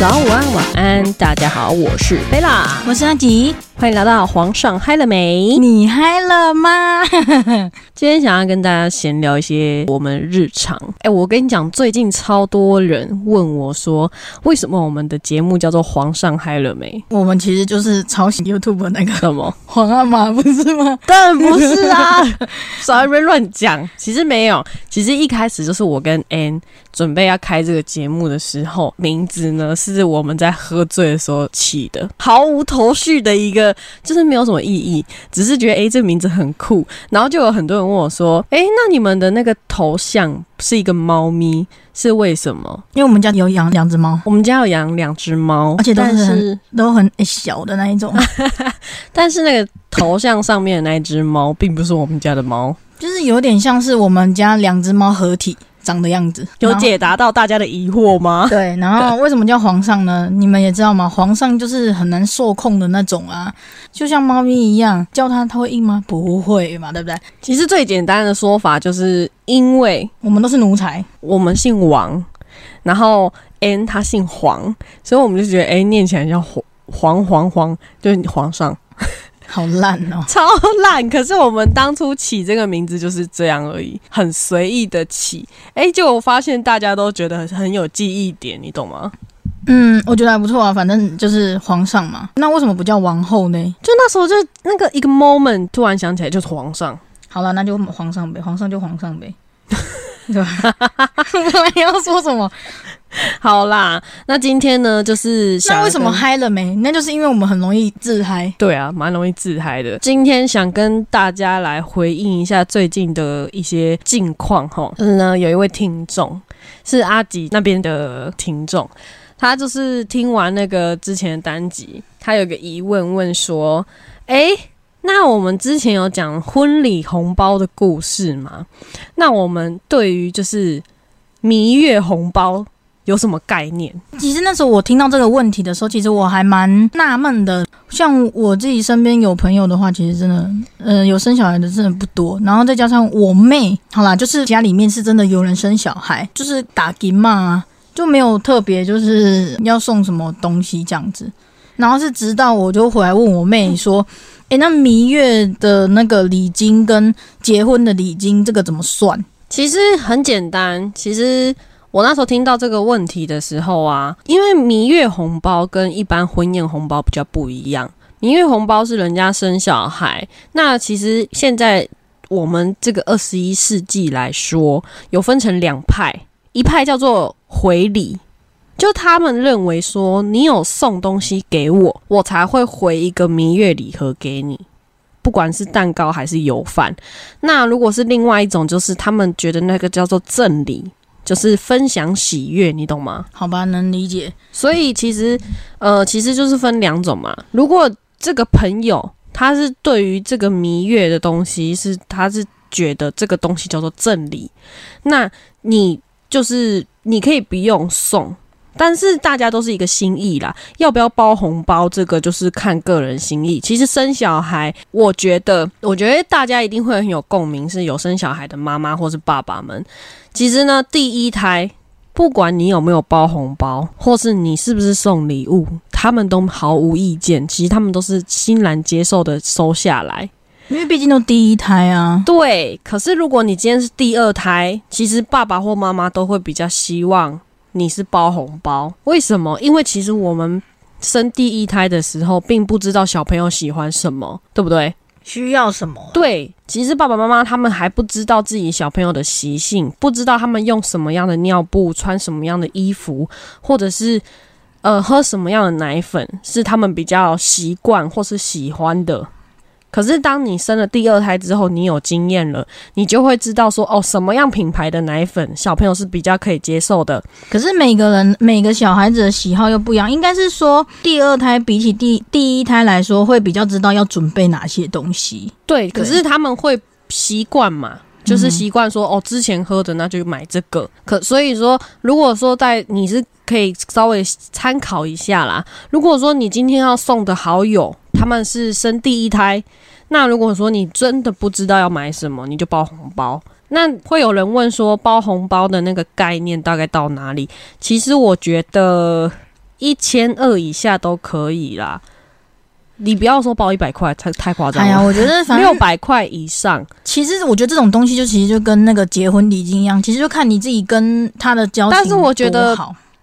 早午安晚安，大家好，我是贝拉，我是阿吉，欢迎来到皇上嗨了没？你嗨了吗？今天想要跟大家闲聊一些我们日常。哎，我跟你讲，最近超多人问我说，为什么我们的节目叫做皇上嗨了没？我们其实就是抄袭 YouTube 那个什么皇阿玛，不是吗？当然不是啊，少 在那边乱讲。其实没有，其实一开始就是我跟 Ann 准备要开这个节目的时候，名字呢是我们在喝醉的时候起的，毫无头绪的一个，就是没有什么意义，只是觉得哎，这个名字很酷。然后就有很多人问我说，哎，那你们的那个头像是一个猫咪，是为什么？因为我们家有养两只猫，我们家有养两只猫，而且都是都很小的那一种。但是那个头像上面的那一只猫，并不是我们家的猫，就是有点像是我们家两只猫合体。长的样子有解答到大家的疑惑吗？对，然后为什么叫皇上呢？你们也知道吗？皇上就是很难受控的那种啊，就像猫咪一样，叫它它会应吗？不会嘛，对不对？其实最简单的说法就是因为我们都是奴才，我们姓王，然后 N 他姓黄，所以我们就觉得哎，念起来叫黄黄黄黄，就是皇上。好烂哦，超烂！可是我们当初起这个名字就是这样而已，很随意的起。哎，就我发现大家都觉得很有记忆点，你懂吗？嗯，我觉得还不错啊，反正就是皇上嘛。那为什么不叫王后呢？就那时候就那个一个 moment，突然想起来就是皇上。好了，那就皇上呗，皇上就皇上呗。对 要说什么？好啦，那今天呢，就是那为什么嗨了没？那就是因为我们很容易自嗨。对啊，蛮容易自嗨的。今天想跟大家来回应一下最近的一些近况哈。嗯呢，有一位听众是阿吉那边的听众，他就是听完那个之前的单集，他有个疑问问说：哎。那我们之前有讲婚礼红包的故事吗？那我们对于就是蜜月红包有什么概念？其实那时候我听到这个问题的时候，其实我还蛮纳闷的。像我自己身边有朋友的话，其实真的，呃，有生小孩的真的不多。然后再加上我妹，好啦，就是家里面是真的有人生小孩，就是打金嘛，就没有特别就是要送什么东西这样子。然后是直到我就回来问我妹说。哎，那蜜月的那个礼金跟结婚的礼金，这个怎么算？其实很简单。其实我那时候听到这个问题的时候啊，因为蜜月红包跟一般婚宴红包比较不一样。蜜月红包是人家生小孩，那其实现在我们这个二十一世纪来说，有分成两派，一派叫做回礼。就他们认为说，你有送东西给我，我才会回一个蜜月礼盒给你，不管是蛋糕还是油饭。那如果是另外一种，就是他们觉得那个叫做赠礼，就是分享喜悦，你懂吗？好吧，能理解。所以其实，呃，其实就是分两种嘛。如果这个朋友他是对于这个蜜月的东西是，他是觉得这个东西叫做赠礼，那你就是你可以不用送。但是大家都是一个心意啦，要不要包红包，这个就是看个人心意。其实生小孩，我觉得，我觉得大家一定会很有共鸣，是有生小孩的妈妈或是爸爸们。其实呢，第一胎，不管你有没有包红包，或是你是不是送礼物，他们都毫无意见。其实他们都是欣然接受的收下来，因为毕竟都第一胎啊。对，可是如果你今天是第二胎，其实爸爸或妈妈都会比较希望。你是包红包，为什么？因为其实我们生第一胎的时候，并不知道小朋友喜欢什么，对不对？需要什么？对，其实爸爸妈妈他们还不知道自己小朋友的习性，不知道他们用什么样的尿布，穿什么样的衣服，或者是呃喝什么样的奶粉，是他们比较习惯或是喜欢的。可是，当你生了第二胎之后，你有经验了，你就会知道说，哦，什么样品牌的奶粉小朋友是比较可以接受的。可是每个人每个小孩子的喜好又不一样，应该是说，第二胎比起第第一胎来说，会比较知道要准备哪些东西。对，可是他们会习惯嘛，就是习惯说，哦，之前喝的那就买这个。可所以说，如果说在你是可以稍微参考一下啦。如果说你今天要送的好友。他们是生第一胎，那如果说你真的不知道要买什么，你就包红包。那会有人问说，包红包的那个概念大概到哪里？其实我觉得一千二以下都可以啦。你不要说包一百块，太太夸张哎呀，了。我觉得反六百块以上，其实我觉得这种东西就其实就跟那个结婚礼金一样，其实就看你自己跟他的交情但是我觉得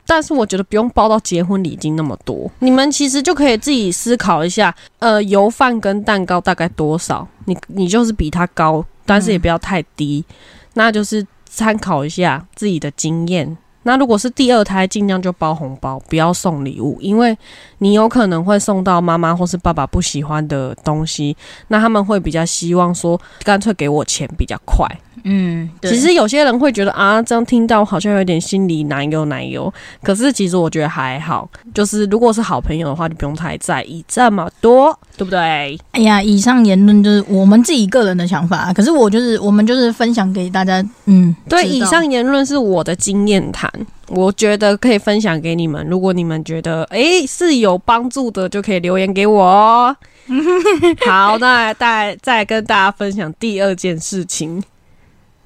但是我觉得不用包到结婚礼金那么多，你们其实就可以自己思考一下，呃，油饭跟蛋糕大概多少？你你就是比他高，但是也不要太低，那就是参考一下自己的经验。那如果是第二胎，尽量就包红包，不要送礼物，因为你有可能会送到妈妈或是爸爸不喜欢的东西，那他们会比较希望说，干脆给我钱比较快。嗯，对其实有些人会觉得啊，这样听到好像有点心里难有难油。可是其实我觉得还好，就是如果是好朋友的话，就不用太在意这么多，对不对？哎呀，以上言论就是我们自己个人的想法，可是我就是我们就是分享给大家，嗯，对，以上言论是我的经验谈，我觉得可以分享给你们。如果你们觉得诶是有帮助的，就可以留言给我哦。好，那再再跟大家分享第二件事情。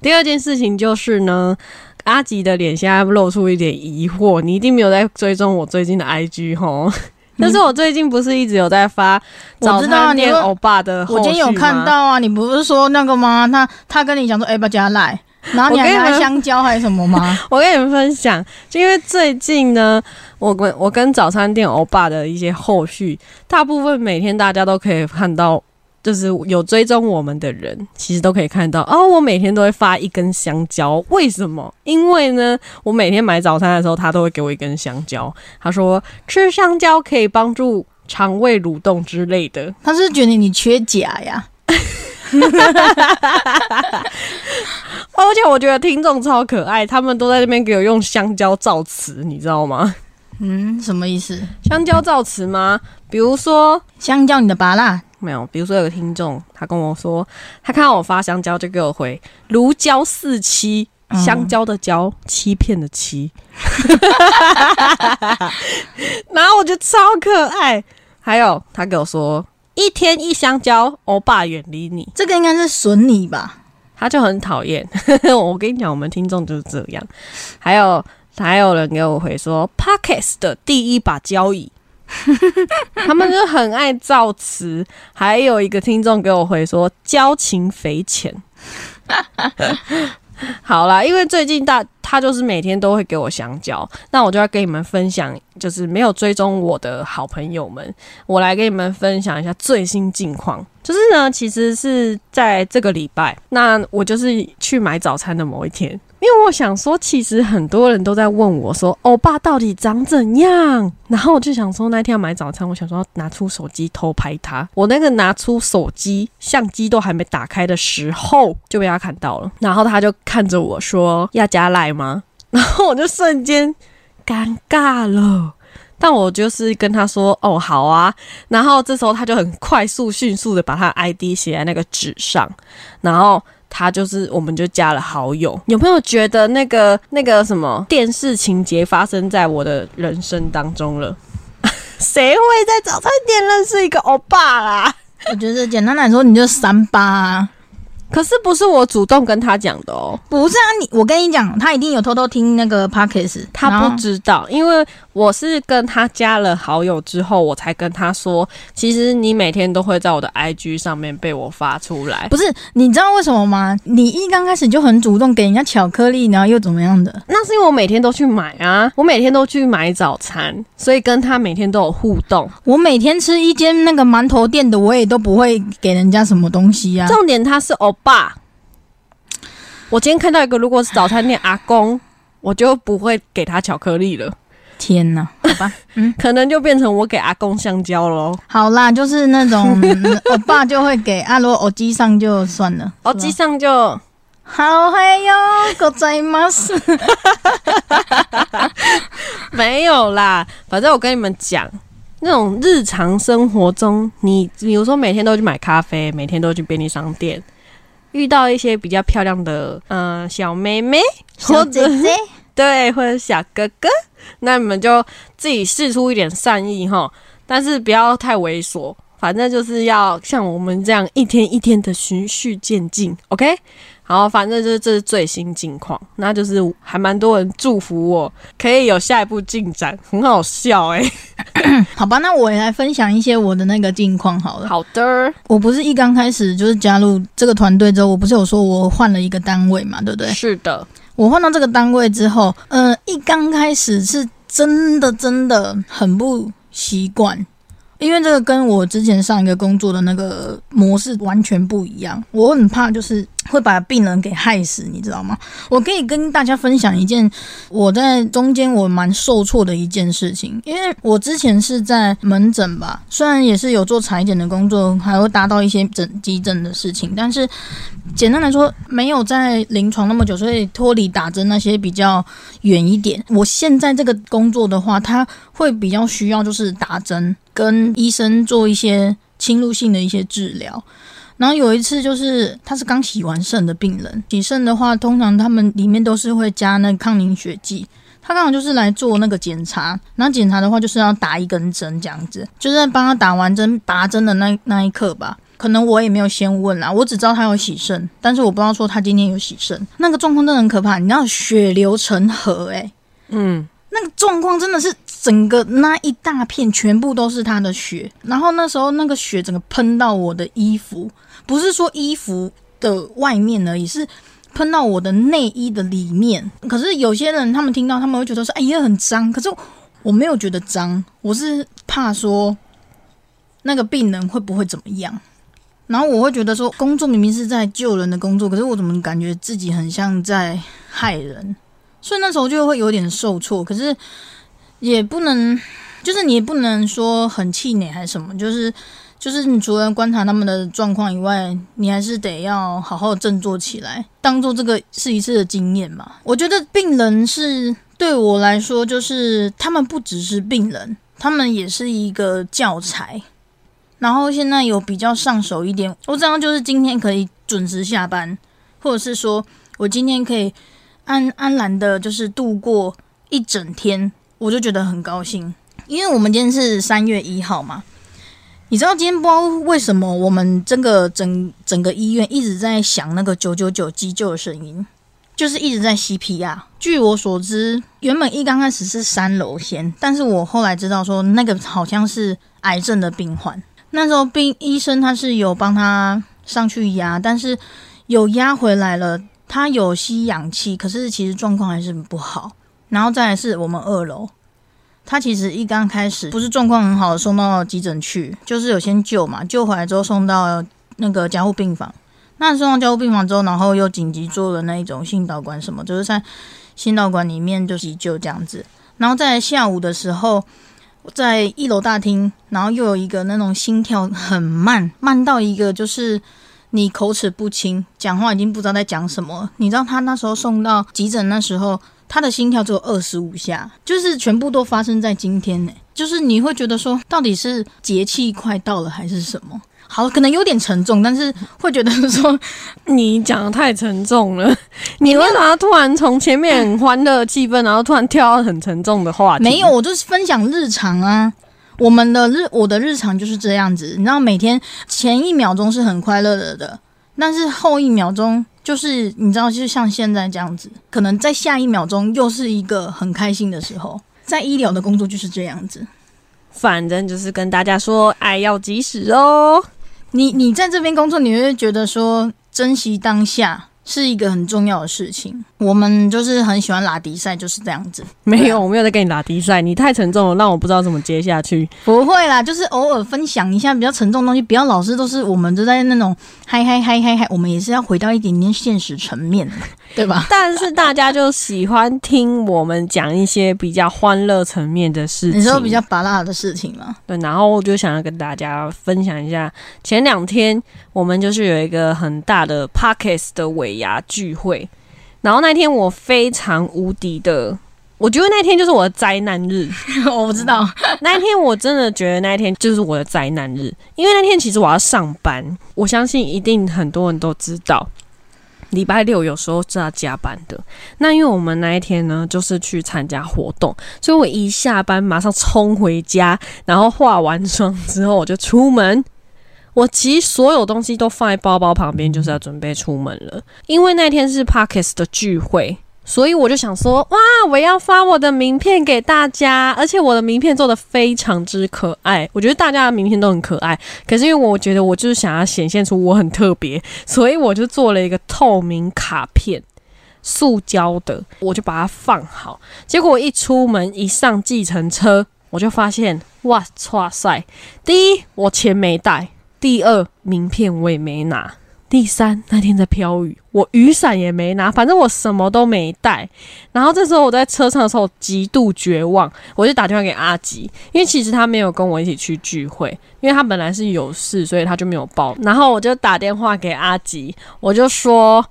第二件事情就是呢，阿吉的脸现在露出一点疑惑，你一定没有在追踪我最近的 IG 吼。但是我最近不是一直有在发早我知道啊餐店你说欧巴的我今天有看到啊，你不是说那个吗？他他跟你讲说，哎、不要加赖，然后你还香蕉还是什么吗？我跟你们分享，就因为最近呢，我跟我跟早餐店欧巴的一些后续，大部分每天大家都可以看到，就是有追踪我们的人，其实都可以看到哦。我每天都会发一根香蕉，为什么？因为呢，我每天买早餐的时候，他都会给我一根香蕉。他说吃香蕉可以帮助肠胃蠕动之类的。他是觉得你缺钾呀。而且我觉得听众超可爱，他们都在那边给我用香蕉造词，你知道吗？嗯，什么意思？香蕉造词吗？比如说。香蕉你的拔蜡，没有，比如说有个听众，他跟我说，他看到我发香蕉，就给我回“如胶似漆”，嗯香蕉的蕉，欺骗的欺，然后我觉得超可爱。还有他给我说“一天一香蕉，欧巴远离你这个应该是损你吧？”，他就很讨厌。我跟你讲，我们听众就是这样。还有还有人给我回说 “Pockets 的第一把交椅”。他们就很爱造词，还有一个听众给我回说交情匪浅。好啦，因为最近大他就是每天都会给我香蕉，那我就要跟你们分享，就是没有追踪我的好朋友们，我来跟你们分享一下最新近况。就是呢，其实是在这个礼拜，那我就是去买早餐的某一天，因为我想说，其实很多人都在问我说，欧巴到底长怎样？然后我就想说，那天要买早餐，我想说拿出手机偷拍他。我那个拿出手机相机都还没打开的时候，就被他看到了。然后他就看着我说：“要加赖吗？” 然后我就瞬间尴尬了。但我就是跟他说：“哦，好啊。”然后这时候他就很快速、迅速的把他 ID 写在那个纸上，然后他就是我们就加了好友。有没有觉得那个那个什么电视情节发生在我的人生当中了？谁会在早餐店认识一个欧巴啦？我觉得简单来说，你就三八、啊。可是不是我主动跟他讲的哦，不是啊，你我跟你讲，他一定有偷偷听那个 podcast，他不知道，因为我是跟他加了好友之后，我才跟他说，其实你每天都会在我的 IG 上面被我发出来。不是，你知道为什么吗？你一刚开始就很主动给人家巧克力，然后又怎么样的？那是因为我每天都去买啊，我每天都去买早餐，所以跟他每天都有互动。我每天吃一间那个馒头店的，我也都不会给人家什么东西啊。重点他是欧巴。我今天看到一个，如果是早餐店阿公，我就不会给他巧克力了，天哪，好吧，可能就变成我给阿公香蕉喽。好啦，就是那种嗯我爸就会给阿罗偶机上就算了。哦，是吧机上就好嗨哟，ございます。没有啦，反正我跟你们讲，那种日常生活中，你比如说每天都去买咖啡，每天都去便利商店， 遇到一些比较漂亮的嗯、呃小妹妹，或者姐姐，对，或者小哥哥，那你们就自己试出一点善意哈，但是不要太猥琐。反正就是要像我们这样一天一天的循序渐进，OK。好，反正就是这是最新近况，那就是还蛮多人祝福我可以有下一步进展，很好笑哎、好吧，那我也来分享一些我的那个近况好了。好的，我不是一刚开始就是加入这个团队之后，我不是有说我换了一个单位嘛，对不对？是的，我换到这个单位之后，呃，一刚开始是真的真的很不习惯，因为这个跟我之前上一个工作的那个模式完全不一样。我很怕就是会把病人给害死，你知道吗？我可以跟大家分享一件我在中间我蛮受挫的一件事情，因为我之前是在门诊吧，虽然也是有做裁剪的工作，还会达到一些诊急诊的事情，但是简单来说，没有在临床那么久，所以脱离打针那些比较远一点。我现在这个工作的话，它会比较需要就是打针，跟医生做一些侵入性的一些治疗。然后有一次就是他是刚洗完肾的病人，洗肾的话，通常他们里面都是会加那个抗凝血剂。他刚好就是来做那个检查，然后检查的话就是要打一根针这样子，就是在帮他打完针拔针的那那一刻吧。可能我也没有先问啦，我只知道他有洗肾，但是我不知道说他今天有洗肾。那个状况真的很可怕，你知道血流成河诶、嗯，那个状况真的是整个那一大片全部都是他的血，然后那时候那个血整个喷到我的衣服，不是说衣服的外面而已，是喷到我的内衣的里面。可是有些人他们听到他们会觉得说，哎也很脏，可是我没有觉得脏，我是怕说那个病人会不会怎么样。然后我会觉得说，工作明明是在救人的工作，可是我怎么感觉自己很像在害人？所以那时候就会有点受挫，可是也不能，就是你也不能说很气馁还是什么，就是就是你除了观察他们的状况以外，你还是得要好好振作起来，当做这个是一次的经验嘛。我觉得病人是对我来说，就是他们不只是病人，他们也是一个教材。然后现在有比较上手一点，我知道就是今天可以准时下班，或者是说我今天可以安安然的，就是度过一整天，我就觉得很高兴。因为我们今天是三月一号嘛，你知道今天不知道为什么我们这个整整个医院一直在响那个九九九急救的声音，就是一直在 CPR。据我所知，原本一刚开始是三楼先，但是我后来知道说那个好像是癌症的病患。那时候病医生他是有帮他上去压，但是有压回来了，他有吸氧气，可是其实状况还是不好。然后再来是我们二楼，他其实一刚开始不是状况很好，送到急诊去，就是有先救嘛，救回来之后送到那个加护病房。那送到加护病房之后，然后又紧急做了那一种心导管什么，就是在心导管里面就急救这样子。然后在下午的时候。在一楼大厅，然后又有一个那种心跳很慢，慢到一个就是你口齿不清，讲话已经不知道在讲什么。你知道他那时候送到急诊那时候，他的心跳只有二十五下，就是全部都发生在今天呢。就是你会觉得说，到底是节气快到了还是什么？好，可能有点沉重，但是会觉得说，你讲的太沉重了，你为啥突然从前面很欢乐气氛，然后突然跳到很沉重的话题？没有，我就是分享日常啊。我们的日，我的日常就是这样子。你知道，每天前一秒钟是很快乐的的，但是后一秒钟就是你知道，就像现在这样子，可能在下一秒钟又是一个很开心的时候。在医疗的工作就是这样子，反正就是跟大家说，爱要及时哦。你你在这边工作，你会觉得说珍惜当下是一个很重要的事情。我们就是很喜欢拉迪赛，就是这样子。没有，我没有在跟你拉迪赛，你太沉重了，让我不知道怎么接下去。不会啦，就是偶尔分享一下比较沉重的东西，不要老是都是我们都在那种嗨嗨嗨嗨嗨，我们也是要回到一点点现实层面，对吧？但是大家就喜欢听我们讲一些比较欢乐层面的事情，你说比较拔辣的事情吗？对，然后我就想要跟大家分享一下，前两天我们就是有一个很大的 Pockets 的尾牙聚会，然后那天我非常无敌的，我觉得那天就是我的灾难日。我不知道，那一天我真的觉得那一天就是我的灾难日，因为那天其实我要上班，我相信一定很多人都知道。礼拜六有时候是要加班的，那因为我们那一天呢，就是去参加活动，所以我一下班马上冲回家，然后化完妆之后我就出门，我其实所有东西都放在包包旁边，就是要准备出门了。因为那天是 Parkes 的聚会，所以我就想说，哇，我要发我的名片给大家，而且我的名片做的非常之可爱。我觉得大家的名片都很可爱，可是因为我觉得我就是想要显现出我很特别，所以我就做了一个透明卡片。塑胶的，我就把它放好。结果一出门，一上计程车，我就发现，哇，哇塞！第一，我钱没带；第二，名片我也没拿；第三，那天在飘雨，我雨伞也没拿。反正我什么都没带。然后这时候我在车上的时候极度绝望，我就打电话给阿吉，因为其实他没有跟我一起去聚会，因为他本来是有事，所以他就没有报。然后我就打电话给阿吉，我就说。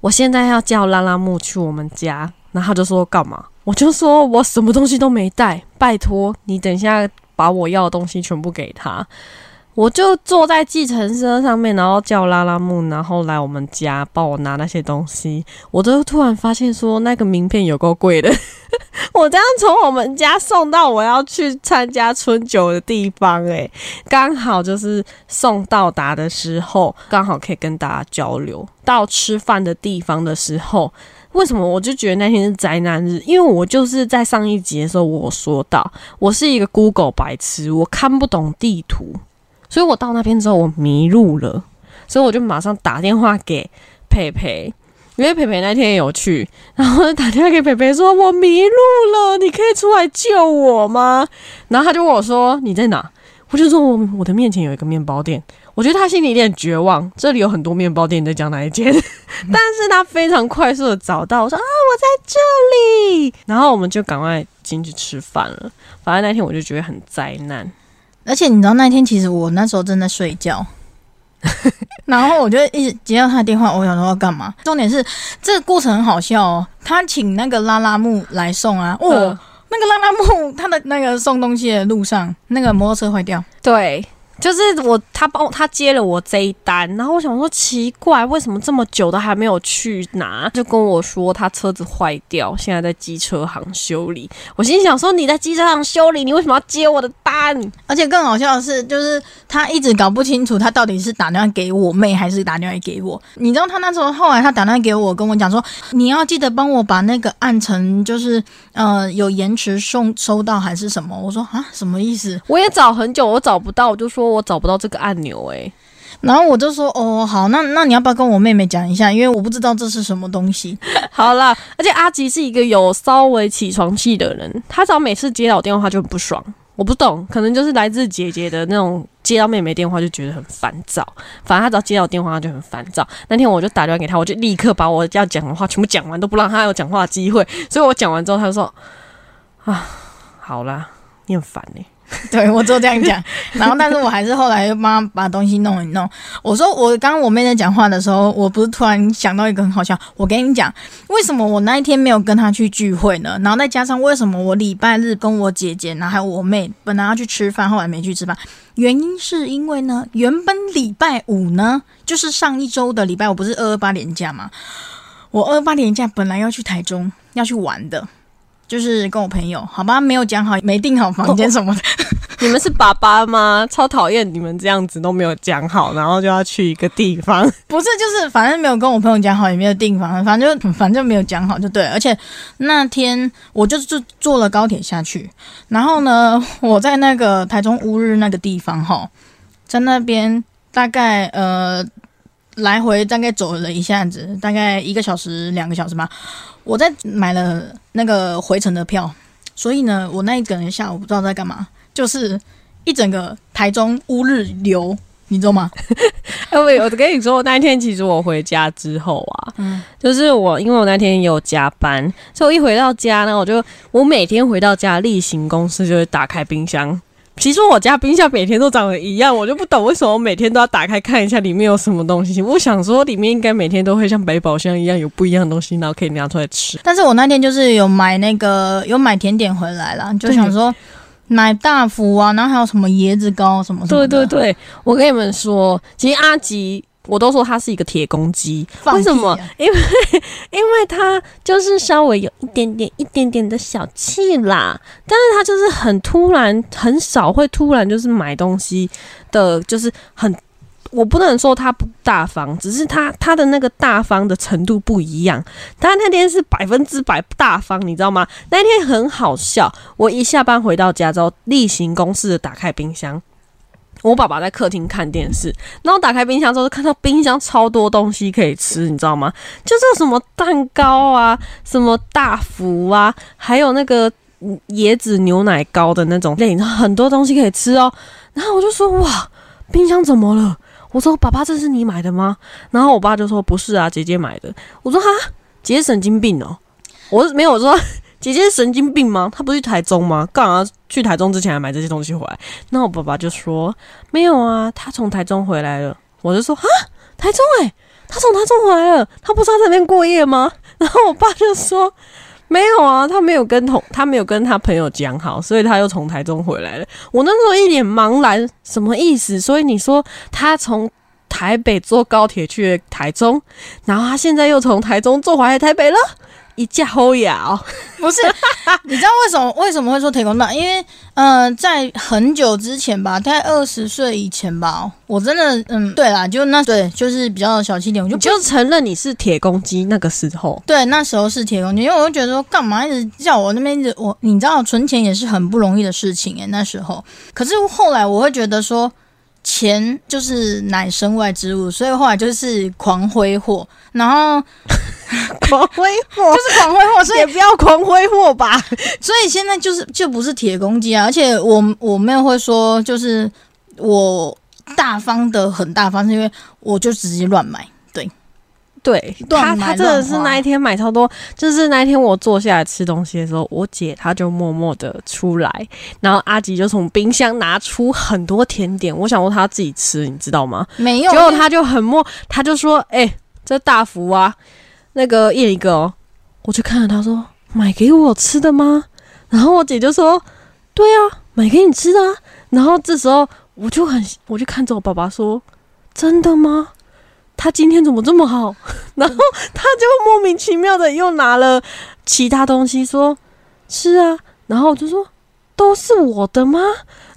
我现在要叫拉拉木去我们家，然后他就说干嘛？我就说我什么东西都没带，拜托你等一下把我要的东西全部给他。我就坐在计程车上面，然后叫拉拉木，然后来我们家帮我拿那些东西。我都突然发现说，那个名片有够贵的。我这样从我们家送到我要去参加春酒的地方，诶，刚好就是送到达的时候，刚好可以跟大家交流。到吃饭的地方的时候，为什么我就觉得那天是灾难日？因为我就是在上一集的时候我说到，我是一个 Google 白痴，我看不懂地图。所以我到那边之后，我迷路了，所以我就马上打电话给佩佩，因为佩佩那天也有去，然后打电话给佩佩说：“我迷路了，你可以出来救我吗？”然后他就问我说：“你在哪？”我就说：“我我的面前有一个面包店。”我觉得他心里有点绝望，这里有很多面包店，你在讲哪一间？但是他非常快速的找到，我说：“啊，我在这里。”然后我们就赶快进去吃饭了。反正那天我就觉得很灾难。而且你知道那天其实我那时候正在睡觉，然后我就一直接到他的电话，我想说要干嘛？重点是这个过程很好笑哦，他请那个拉拉木来送啊，哦，那个拉拉木他的那个送东西的路上，那个摩托车坏掉，对。就是我，他帮他接了我这一单，然后我想说奇怪，为什么这么久都还没有去拿？就跟我说他车子坏掉，现在在机车行修理。我心想说你在机车行修理，你为什么要接我的单？而且更好笑的是，就是他一直搞不清楚他到底是打电话给我妹还是打电话给我。你知道他那时候后来他打电话给我，跟我讲说你要记得帮我把那个按成就是呃有延迟送收到还是什么？我说啊什么意思？我也找很久，我找不到，我就说。我找不到这个按钮哎，然后我就说哦好，那那你要不要跟我妹妹讲一下？因为我不知道这是什么东西。好了，而且阿吉是一个有稍微起床气的人，他只要每次接到电话就很不爽。我不懂，可能就是来自姐姐的那种接到妹妹电话就觉得很烦躁。反正他只要接到电话就很烦躁。那天我就打电话给他，我就立刻把我要讲的话全部讲完，都不让他有讲话机会。所以我讲完之后，他就说啊，好啦，你很烦哎。对我就这样讲，然后但是我还是后来又帮他把东西弄一弄。我说我刚刚我妹在讲话的时候，我不是突然想到一个很好笑。我跟你讲，为什么我那一天没有跟他去聚会呢？然后再加上为什么我礼拜日跟我姐姐，然后还有我妹本来要去吃饭，后来没去吃饭，原因是因为呢，原本礼拜五呢，就是上一周的礼拜五不是二二八年假嘛？我二二八年假本来要去台中要去玩的。就是跟我朋友，好吧，没有讲好，没订好房间什么的。你们是爸爸吗？超讨厌你们这样子都没有讲好，然后就要去一个地方。不是，就是反正没有跟我朋友讲好，也没有订房，反正就反正没有讲好就对。而且那天我就就坐了高铁下去，然后呢，我在那个台中乌日那个地方哈，在那边大概呃来回大概走了一下子，大概一个小时两个小时吧。我在买了那个回程的票，所以呢，我那一个人下午不知道在干嘛，就是一整个台中乌日游，你知道吗？哎，我我跟你说，那一天其实我回家之后啊，嗯，就是我因为我那天有加班，所以我一回到家呢，我就我每天回到家例行公事就是打开冰箱。其实我家冰箱每天都长得一样，我就不懂为什么我每天都要打开看一下里面有什么东西。我想说里面应该每天都会像百宝箱一样有不一样的东西，然后可以拿出来吃。但是我那天就是有买那个有买甜点回来了，就想说买大福啊，然后还有什么椰子糕什么什么。对对对，我跟你们说，其实阿吉我都说他是一个铁公鸡，为什么啊？因为 因为他就是稍微有一点点、一点点的小气啦，但是他就是很突然，很少会突然就是买东西的，就是很。我不能说他不大方，只是他他的那个大方的程度不一样。他那天是百分之百大方，你知道吗？那天很好笑。我一下班回到家之后，例行公事的打开冰箱，我爸爸在客厅看电视，然后打开冰箱之后就，看到冰箱超多东西可以吃，你知道吗？就是什么蛋糕啊，什么大福啊，还有那个椰子牛奶糕的那种类，很多东西可以吃哦。然后我就说哇，冰箱怎么了？我说爸爸，这是你买的吗？然后我爸就说不是啊，姐姐买的。我说哈，姐姐神经病哦。我没有说姐姐是神经病吗？她不是去台中吗？干嘛去台中之前还买这些东西回来？那我爸爸就说没有啊，他从台中回来了。我就说啊，台中诶、他从台中回来了，他不是在那边过夜吗？然后我爸就说没有啊，他没有跟同他没有跟他朋友讲好，所以他又从台中回来了。我那时候一脸茫然，什么意思？所以你说他从台北坐高铁去台中，然后他现在又从台中坐回来台北了，一架后牙哦。不是，你知道为什么为什么会说铁公道？因为呃，在很久之前吧，大概二十岁以前吧，我真的嗯，对啦，就那对，就是比较小气点，我就你就承认你是铁公鸡那个时候，对，那时候是铁公鸡，因为我就觉得说，干嘛一直叫我那边一直我，你知道存钱也是很不容易的事情诶，那时候。可是后来我会觉得说，钱就是乃身外之物，所以后来就是狂挥霍，然后 狂挥霍 就是狂挥霍，所以也不要狂挥霍吧。所以现在就是就不是铁公鸡啊，而且我我妹会说，就是我大方的很大方，是因为我就直接乱买，对，对他，他真的是那一天买超多，就是那一天我坐下来吃东西的时候，我姐她就默默的出来，然后阿吉就从冰箱拿出很多甜点，我想说他自己吃，你知道吗？没有，结果他就很默，他就说：“哎、这大福啊，那个一人一个哦。”我就看着他说：“买给我吃的吗？”然后我姐就说：“对啊，买给你吃的啊。”然后这时候我就很，我就看着我爸爸说：“真的吗？他今天怎么这么好？” 然后他就莫名其妙的又拿了其他东西说：“吃啊。”然后我就说：“都是我的吗？”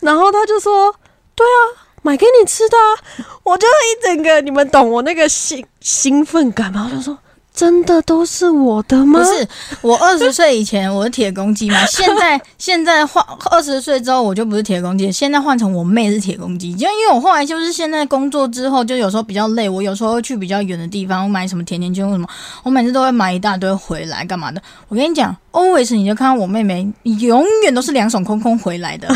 然后他就说：“对啊，买给你吃的啊。”我就一整个，你们懂我那个兴兴奋感吗？我就说，真的都是我的吗？不是我二十岁以前我是铁公鸡嘛，现在现在换二十岁之后我就不是铁公鸡，现在换成我妹是铁公鸡，就因为我后来就是现在工作之后，就有时候比较累，我有时候会去比较远的地方，我买什么甜甜圈或什么，我每次都会买一大堆回来干嘛的。我跟你讲，always 你就看到我妹妹永远都是两手空空回来的，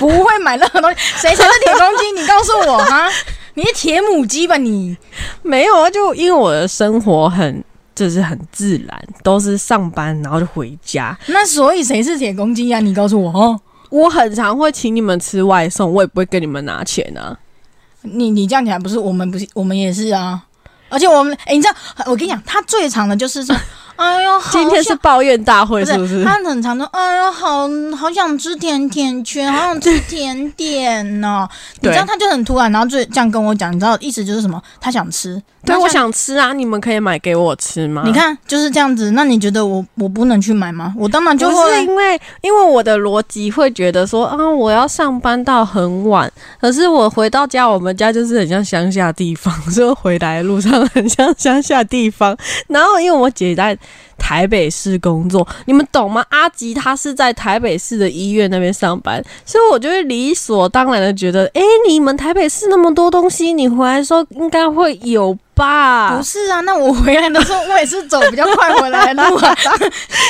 不会买任何东西。谁才是铁公鸡？你告诉我哈，你是铁母鸡吧你？没有啊，就因为我的生活很就是很自然，都是上班然后就回家。那所以谁是铁公鸡呀、你告诉我哦。我很常会请你们吃外送，我也不会跟你们拿钱啊。你你这样讲不是我们不是我们也是啊，而且我们哎、你知道我跟你讲，他最长的就是说，哎呦，今天是抱怨大会不是不是？他很常说，哎呦，好好想吃甜甜圈，好想吃甜点哦。你知道他就很突然，然后就这样跟我讲，你知道意思就是什么？他想吃，对，我。想吃啊，你们可以买给我吃吗？你看就是这样子，那你觉得我我不能去买吗？我当然就会是因为，因为我的逻辑会觉得说啊，我要上班到很晚，可是我回到家，我们家就是很像乡下地方，所以回来的路上很像乡下地方。然后因为我姐在台北市工作，你们懂吗？阿吉他是在台北市的医院那边上班，所以我就会理所当然的觉得，诶，你们台北市那么多东西，你回来的时候应该会有吧？不是啊，那我回来的时候，我也是走比较快回来的路啊。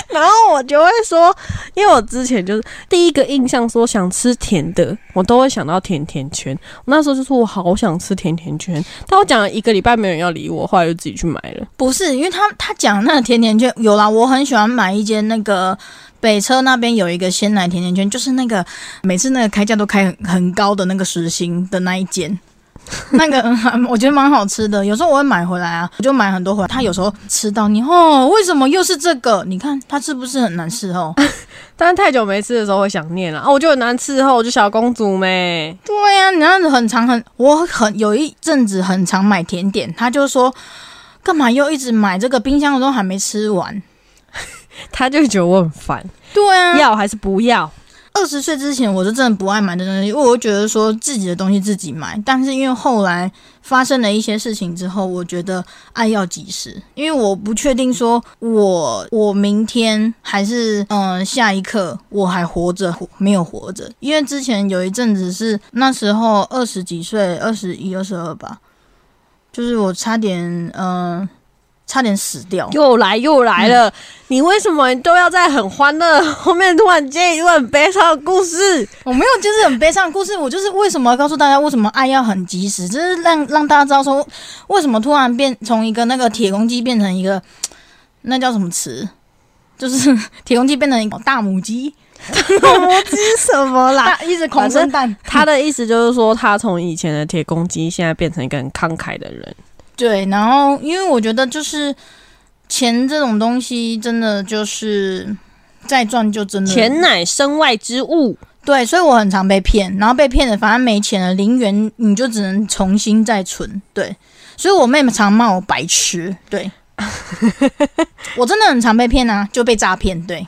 然后我就会说，因为我之前就是第一个印象说想吃甜的，我都会想到甜甜圈。我那时候就说我好想吃甜甜圈，但我讲了一个礼拜没有人要理我，后来就自己去买了。不是，因为他他讲那个甜甜圈有啦，我很喜欢买一间那个北车那边有一个鲜奶甜甜圈，就是那个每次那个开价都开很很高的那个时薪的那一间。那个嗯 我觉得蛮好吃的。有时候我会买回来啊，我就买很多回来。他有时候吃到你哦，为什么又是这个？你看他是不是很难伺候？但是太久没吃的时候会想念了啊！我就很难伺候，我就小公主咩。对呀、你那样子很长很，我很有一阵子很常买甜点，他就说干嘛又一直买这个，冰箱都还没吃完。他就觉得我很烦，对啊，要还是不要？二十岁之前我是真的不爱买这东西，因为我觉得说自己的东西自己买。但是因为后来发生了一些事情之后，我觉得爱要及时，因为我不确定说我我明天还是嗯、呃下一刻我还活着活没有活着，因为之前有一阵子是那时候二十几岁，二十一、二十二吧，就是我差点嗯、呃差点死掉。又来又来了！你为什么都要在很欢乐后面突然接一段很悲伤的故事？我没有，就是很悲伤的故事。我就是为什么要告诉大家，为什么爱要很及时，就是让让大家知道说，为什么突然变从一个那个铁公鸡变成一个那叫什么词？就是 铁公鸡变成一个大母鸡，是什么啦？大一直狂生蛋。他的意思就是说，他从以前的铁公鸡，现在变成一个很慷慨的人。对，然后因为我觉得就是钱这种东西，真的就是再赚就真的钱乃身外之物，对，所以我很常被骗，然后被骗的，反正没钱了，零元你就只能重新再存。对，所以我妹妹常骂我白痴。对，我真的很常被骗啊，就被诈骗。对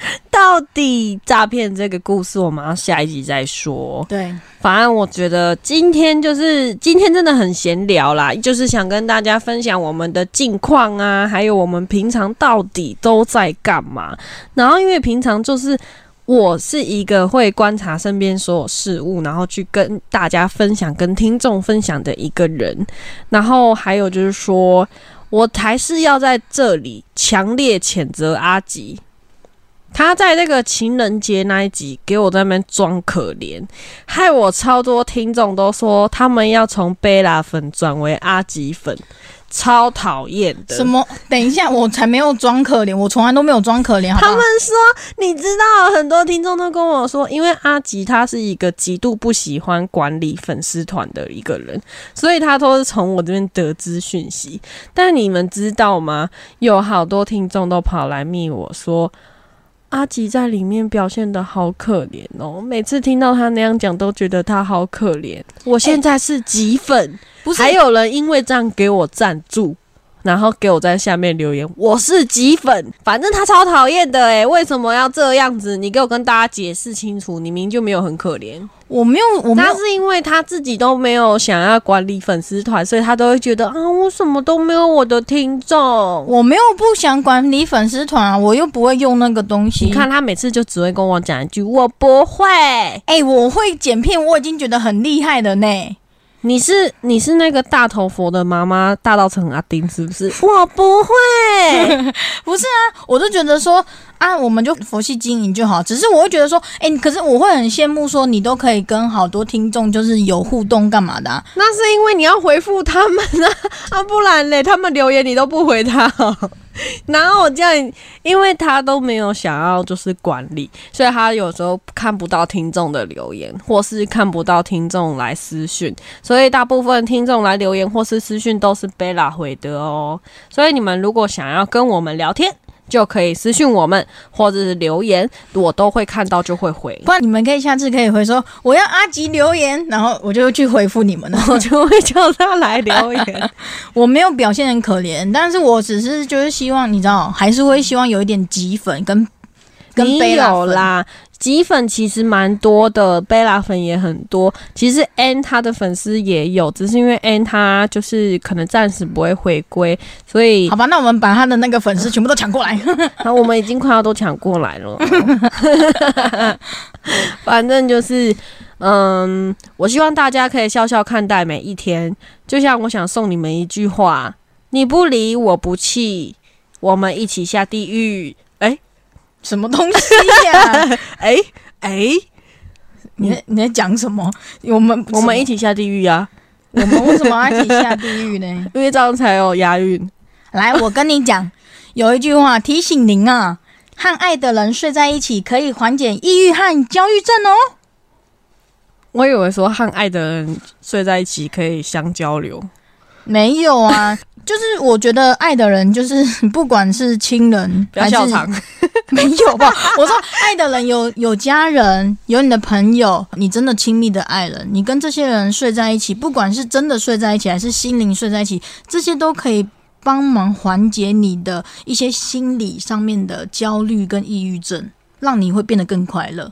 到底诈骗这个故事，我们要下一集再说。对，反正我觉得今天就是今天真的很闲聊啦，就是想跟大家分享我们的近况啊，还有我们平常到底都在干嘛。然后因为平常就是我是一个会观察身边所有事物，然后去跟大家分享、跟听众分享的一个人。然后还有就是说，我还是要在这里强烈谴责阿吉。他在那个情人节那一集给我在那边装可怜，害我超多听众都说他们要从贝拉粉转为阿吉粉，超讨厌的。什么？等一下，我才没有装可怜，我从来都没有装可怜。好好他们说，你知道，很多听众都跟我说，因为阿吉他是一个极度不喜欢管理粉丝团的一个人，所以他都是从我这边得知讯息。但你们知道吗？有好多听众都跑来密我说。阿吉在里面表现的好可怜哦，每次听到他那样讲，都觉得他好可怜。我现在是极粉，不是还有人因为这样给我赞助，然后给我在下面留言，我是极粉，反正他超讨厌的诶，为什么要这样子？你给我跟大家解释清楚，你明明就没有很可怜，我没有，我没有他是因为他自己都没有想要管理粉丝团，所以他都会觉得啊，我什么都没有我的听众。我没有不想管理粉丝团啊，我又不会用那个东西。你看，他每次就只会跟我讲一句：“我不会。哎、我会剪片，我已经觉得很厉害了呢。”你是你是那个大头佛的妈妈，大道城阿丁是不是？我不会。不是啊，我就觉得说啊，我们就佛系经营就好。只是我会觉得说，哎、可是我会很羡慕说，你都可以跟好多听众就是有互动干嘛的、啊？那是因为你要回复他们啊，啊不然嘞，他们留言你都不回他、哦。然后我这样，因为他都没有想要就是管理，所以他有时候看不到听众的留言，或是看不到听众来私讯，所以大部分听众来留言或是私讯都是贝拉回的哦。所以你们如果想要跟我们聊天，就可以私信我们，或者是留言，我都会看到就会回。不然你们可以下次可以回说我要阿吉留言，然后我就去回复你们然后 就会叫他来留言。我没有表现很可怜，但是我只是就是希望你知道，还是会希望有一点积粉跟跟你贝拉粉。有啦，吉粉其实蛮多的，贝拉粉也很多。其实 N 他的粉丝也有，只是因为 N 他就是可能暂时不会回归，所以好吧，那我们把他的那个粉丝全部都抢过来。好，我们已经快要都抢过来了。反正就是，嗯，我希望大家可以笑笑看待每一天。就像我想送你们一句话：你不离我不弃，我们一起下地狱。哎什么东西呀、哎哎，你在你在讲什么？我们我们一起下地狱啊！我们为什么要一起下地狱呢？因为这样才有押韵。来，我跟你讲，有一句话提醒您啊，和爱的人睡在一起可以缓解抑郁和焦虑症哦。我以为说和爱的人睡在一起可以相交流，没有啊，就是我觉得爱的人，就是 不管是亲人不要还是笑场。没有吧？我说爱的人有有家人，有你的朋友，你真的亲密的爱人，你跟这些人睡在一起，不管是真的睡在一起，还是心灵睡在一起，这些都可以帮忙缓解你的一些心理上面的焦虑跟抑郁症，让你会变得更快乐。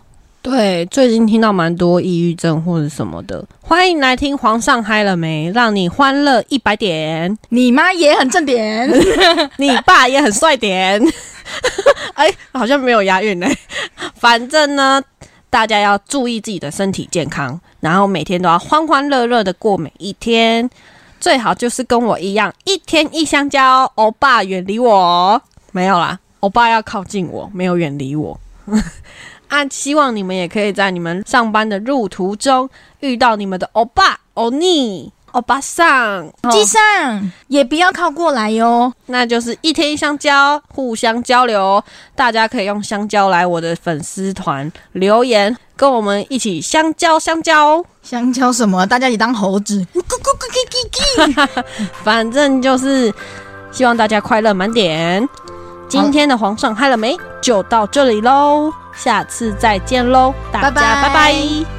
对，最近听到蛮多抑郁症或者什么的，欢迎来听皇上嗨了没，让你欢乐一百点，你妈也很正点，你爸也很帅点。哎，好像没有押韵呢。反正呢，大家要注意自己的身体健康，然后每天都要欢欢乐乐的过每一天。最好就是跟我一样，一天一香蕉，欧巴远离我。没有啦，欧巴要靠近我，没有远离我。啊，希望你们也可以在你们上班的路途中遇到你们的欧巴、欧尼、欧巴桑。机上也不要靠过来哟。那就是一天一香蕉，互相交流。大家可以用香蕉来我的粉丝团留言，跟我们一起香蕉香蕉。香蕉什么？大家一起当猴子。咕咕咕咕咕咕。反正就是希望大家快乐满点。今天的皇上嗨了没？就到这里喽，下次再见喽，大家拜拜拜拜